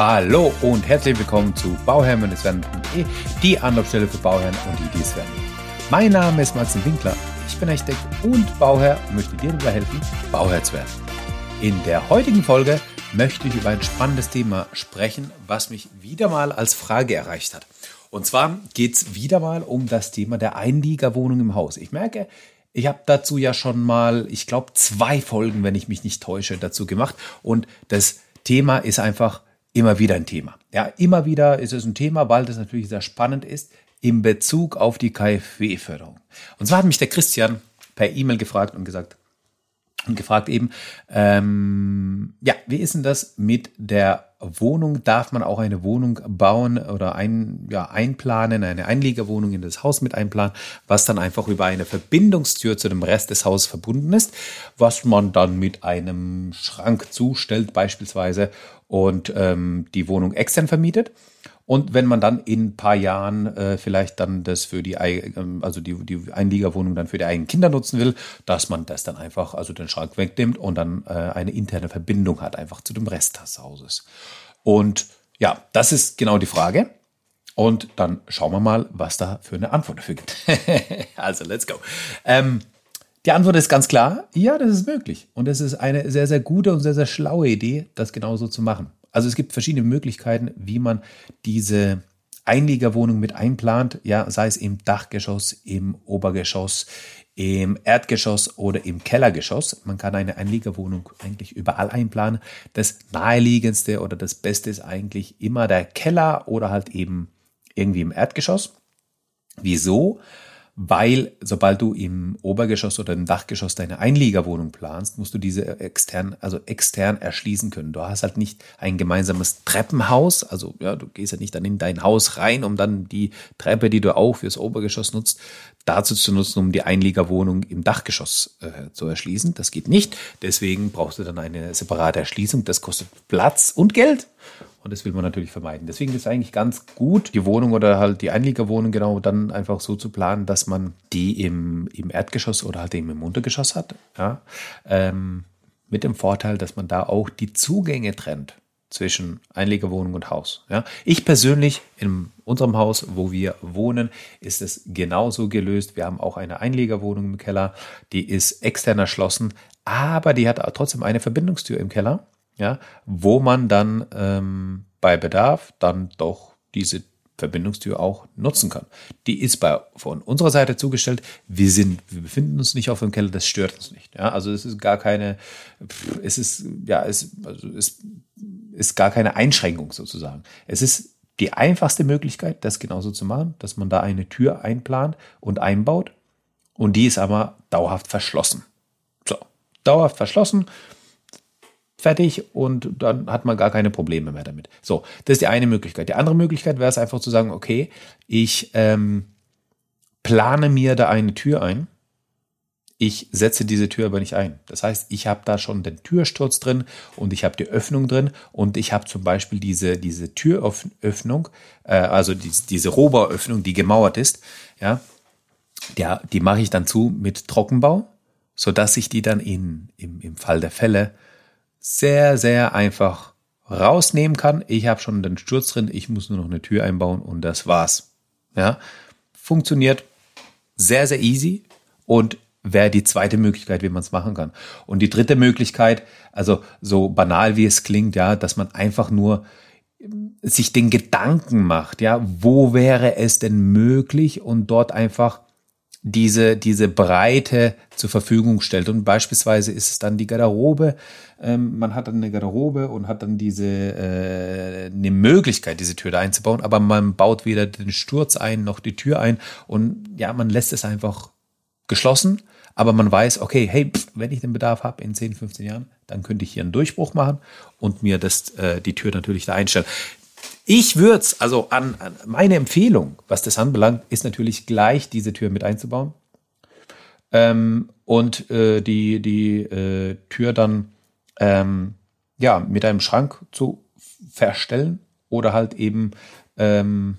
Hallo und herzlich willkommen zu bauherrn-werden.de, die Anlaufstelle für Bauherren und die, die es werden. Mein Name ist Maxim Winkler, ich bin Architekt und Bauherr und möchte dir dabei helfen, Bauherr zu werden. In der heutigen Folge möchte ich über ein spannendes Thema sprechen, was mich wieder mal als Frage erreicht hat. Und zwar geht es wieder mal um das Thema der Einliegerwohnung im Haus. Ich merke, ich habe dazu ja schon mal, ich glaube, zwei Folgen, wenn ich mich nicht täusche, dazu gemacht. Und das Thema ist einfach immer wieder ein Thema. Ja, immer wieder ist es ein Thema, weil das natürlich sehr spannend ist in Bezug auf die KfW-Förderung. Und zwar hat mich der Christian per E-Mail gefragt und gesagt, und gefragt eben, ähm, ja, wie ist denn das mit der Wohnung? Darf man auch eine Wohnung bauen oder ein, ja, einplanen, eine Einliegerwohnung in das Haus mit einplanen, was dann einfach über eine Verbindungstür zu dem Rest des Hauses verbunden ist, was man dann mit einem Schrank zustellt beispielsweise und ähm, die Wohnung extern vermietet. Und wenn man dann in ein paar Jahren äh, vielleicht dann das für die, ähm, also die, die Einliegerwohnung dann für die eigenen Kinder nutzen will, dass man das dann einfach, also den Schrank wegnimmt und dann äh, eine interne Verbindung hat, einfach zu dem Rest des Hauses. Und ja, das ist genau die Frage. Und dann schauen wir mal, was da für eine Antwort dafür gibt. also, let's go. Ähm, die Antwort ist ganz klar, ja, das ist möglich. Und es ist eine sehr, sehr gute und sehr, sehr schlaue Idee, das genauso zu machen. Also es gibt verschiedene Möglichkeiten, wie man diese Einliegerwohnung mit einplant, ja, sei es im Dachgeschoss, im Obergeschoss, im Erdgeschoss oder im Kellergeschoss. Man kann eine Einliegerwohnung eigentlich überall einplanen. Das naheliegendste oder das Beste ist eigentlich immer der Keller oder halt eben irgendwie im Erdgeschoss. Wieso? Weil sobald du im Obergeschoss oder im Dachgeschoss deine Einliegerwohnung planst, musst du diese extern, also extern erschließen können. Du hast halt nicht ein gemeinsames Treppenhaus, also ja, du gehst ja nicht dann in dein Haus rein, um dann die Treppe, die du auch fürs Obergeschoss nutzt, dazu zu nutzen, um die Einliegerwohnung im Dachgeschoss äh, zu erschließen. Das geht nicht. Deswegen brauchst du dann eine separate Erschließung. Das kostet Platz und Geld. Und das will man natürlich vermeiden. Deswegen ist es eigentlich ganz gut, die Wohnung oder halt die Einliegerwohnung genau dann einfach so zu planen, dass man die im, im Erdgeschoss oder halt eben im Untergeschoss hat. Ja? Ähm, mit dem Vorteil, dass man da auch die Zugänge trennt zwischen Einliegerwohnung und Haus. Ja? Ich persönlich in unserem Haus, wo wir wohnen, ist es genauso gelöst. Wir haben auch eine Einliegerwohnung im Keller, die ist extern erschlossen, aber die hat trotzdem eine Verbindungstür im Keller ja, wo man dann ähm, bei Bedarf dann doch diese Verbindungstür auch nutzen kann. Die ist bei, von unserer Seite zugestellt. Wir sind, wir befinden uns nicht auf dem Keller, das stört uns nicht. Ja, also es ist gar keine, es ist, ja, es, also es ist gar keine Einschränkung sozusagen. Es ist die einfachste Möglichkeit, das genauso zu machen, dass man da eine Tür einplant und einbaut. Und die ist aber dauerhaft verschlossen. So, dauerhaft verschlossen fertig und dann hat man gar keine Probleme mehr damit. So, das ist die eine Möglichkeit. Die andere Möglichkeit wäre es einfach zu sagen, okay, ich ähm, plane mir da eine Tür ein. Ich setze diese Tür aber nicht ein. Das heißt, ich habe da schon den Türsturz drin und ich habe die Öffnung drin und ich habe zum Beispiel diese, diese Türöffnung, äh, also die, diese Rohbauöffnung, die gemauert ist, ja, der, die mache ich dann zu mit Trockenbau, sodass ich die dann in, im, im Fall der Fälle sehr, sehr einfach rausnehmen kann. Ich habe schon den Sturz drin, ich muss nur noch eine Tür einbauen und das war's. Ja, funktioniert sehr, sehr easy und wäre die zweite Möglichkeit, wie man es machen kann. Und die dritte Möglichkeit, also so banal wie es klingt, ja, dass man einfach nur sich den Gedanken macht, ja, wo wäre es denn möglich und dort einfach diese, diese Breite zur Verfügung stellt. Und beispielsweise ist es dann die Garderobe. Ähm, man hat dann eine Garderobe und hat dann diese äh, eine Möglichkeit, diese Tür da einzubauen, aber man baut weder den Sturz ein noch die Tür ein. Und ja, man lässt es einfach geschlossen, aber man weiß, okay, hey, pff, wenn ich den Bedarf habe in 10, 15 Jahren, dann könnte ich hier einen Durchbruch machen und mir das, äh, die Tür natürlich da einstellen. Ich würde es, also an, an, meine Empfehlung, was das anbelangt, ist natürlich gleich diese Tür mit einzubauen ähm, und äh, die, die äh, Tür dann ähm, ja mit einem Schrank zu verstellen oder halt eben ähm,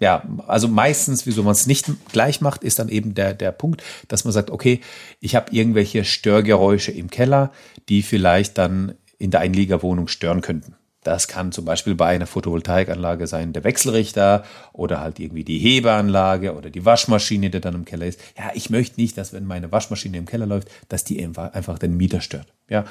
ja, also meistens, wieso man es nicht gleich macht, ist dann eben der, der Punkt, dass man sagt, okay, ich habe irgendwelche Störgeräusche im Keller, die vielleicht dann in der Einliegerwohnung stören könnten. Das kann zum Beispiel bei einer Photovoltaikanlage sein, der Wechselrichter oder halt irgendwie die Hebeanlage oder die Waschmaschine, die dann im Keller ist. Ja, ich möchte nicht, dass wenn meine Waschmaschine im Keller läuft, dass die einfach den Mieter stört. Ja,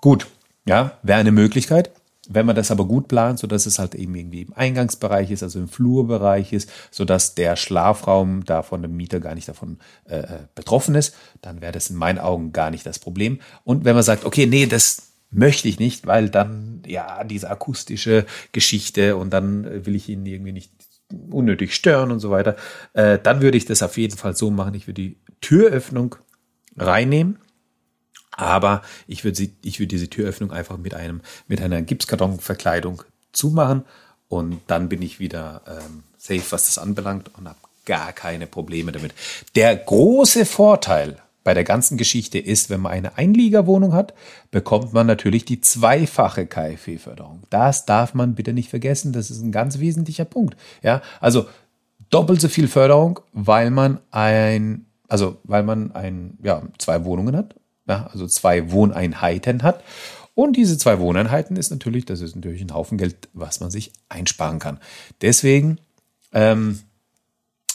gut. Ja, wäre eine Möglichkeit. Wenn man das aber gut plant, so dass es halt eben irgendwie im Eingangsbereich ist, also im Flurbereich ist, so dass der Schlafraum da von dem Mieter gar nicht davon äh, äh betroffen ist, dann wäre das in meinen Augen gar nicht das Problem. Und wenn man sagt, okay, nee, das möchte ich nicht, weil dann ja diese akustische Geschichte und dann will ich ihn irgendwie nicht unnötig stören und so weiter, äh, dann würde ich das auf jeden Fall so machen. Ich würde die Türöffnung reinnehmen, aber ich würde sie, ich würde diese Türöffnung einfach mit einem mit einer Gipskartonverkleidung zumachen und dann bin ich wieder ähm, safe, was das anbelangt und habe gar keine Probleme damit. Der große Vorteil bei der ganzen Geschichte ist, wenn man eine Einliegerwohnung hat, bekommt man natürlich die zweifache KfW-Förderung. Das darf man bitte nicht vergessen. Das ist ein ganz wesentlicher Punkt. Ja, also doppelt so viel Förderung, weil man ein, also weil man ein, ja, zwei Wohnungen hat, ja, also zwei Wohneinheiten hat. Und diese zwei Wohneinheiten ist natürlich, das ist natürlich ein Haufen Geld, was man sich einsparen kann. Deswegen ähm,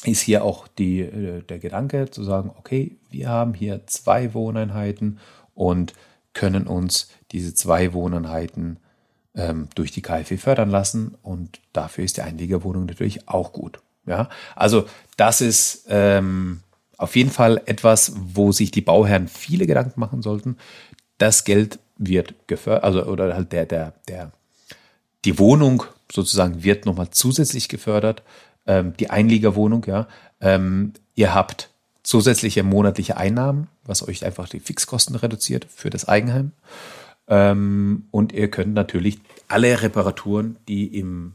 ist hier auch die, äh, der Gedanke zu sagen, okay, wir haben hier zwei Wohneinheiten und können uns diese zwei Wohneinheiten ähm, durch die KfW fördern lassen und dafür ist die Einliegerwohnung natürlich auch gut. Ja, also das ist ähm, auf jeden Fall etwas, wo sich die Bauherren viele Gedanken machen sollten. Das Geld wird gefördert, also oder halt der der der die Wohnung sozusagen wird nochmal zusätzlich gefördert ähm, die Einliegerwohnung, ja. Ähm, ihr habt zusätzliche monatliche Einnahmen, was euch einfach die Fixkosten reduziert für das Eigenheim. Ähm, und ihr könnt natürlich alle Reparaturen, die im,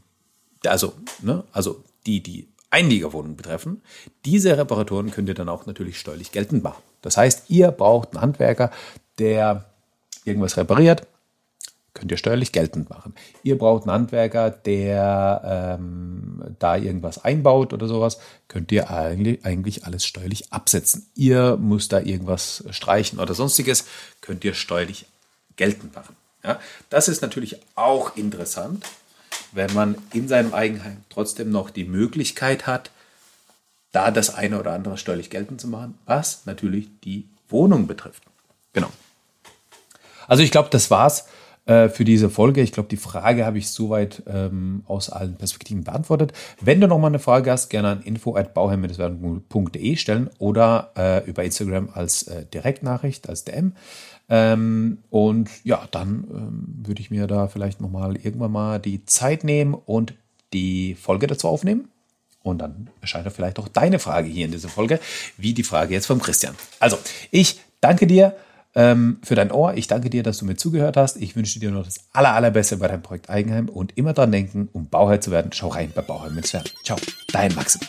also, ne, also die, die Einliegerwohnung betreffen, diese Reparaturen könnt ihr dann auch natürlich steuerlich geltend machen. Das heißt, ihr braucht einen Handwerker, der irgendwas repariert, könnt ihr steuerlich geltend machen. Ihr braucht einen Handwerker, der ähm, da irgendwas einbaut oder sowas, könnt ihr eigentlich, alles steuerlich absetzen. Ihr müsst da irgendwas streichen oder sonstiges, könnt ihr steuerlich geltend machen. Ja, das ist natürlich auch interessant, wenn man in seinem Eigenheim trotzdem noch die Möglichkeit hat, da das eine oder andere steuerlich geltend zu machen, was natürlich die Wohnung betrifft. Genau. Also ich glaube, das war's äh, für diese Folge. Ich glaube, die Frage habe ich soweit ähm, aus allen Perspektiven beantwortet. Wenn du noch mal eine Frage hast, gerne an info@bauherr-werden.de stellen oder äh, über Instagram als äh, Direktnachricht, als DM. Ähm, und ja, dann ähm, würde ich mir da vielleicht noch mal irgendwann mal die Zeit nehmen und die Folge dazu aufnehmen. Und dann erscheint vielleicht auch deine Frage hier in dieser Folge, wie die Frage jetzt vom Christian. Also, ich danke dir ähm, für dein Ohr. Ich danke dir, dass du mir zugehört hast. Ich wünsche dir noch das aller, allerbeste bei deinem Projekt Eigenheim und immer dran denken, um Bauherr zu werden, schau rein bei Bauherr mit Sven. Ciao, dein Maxim.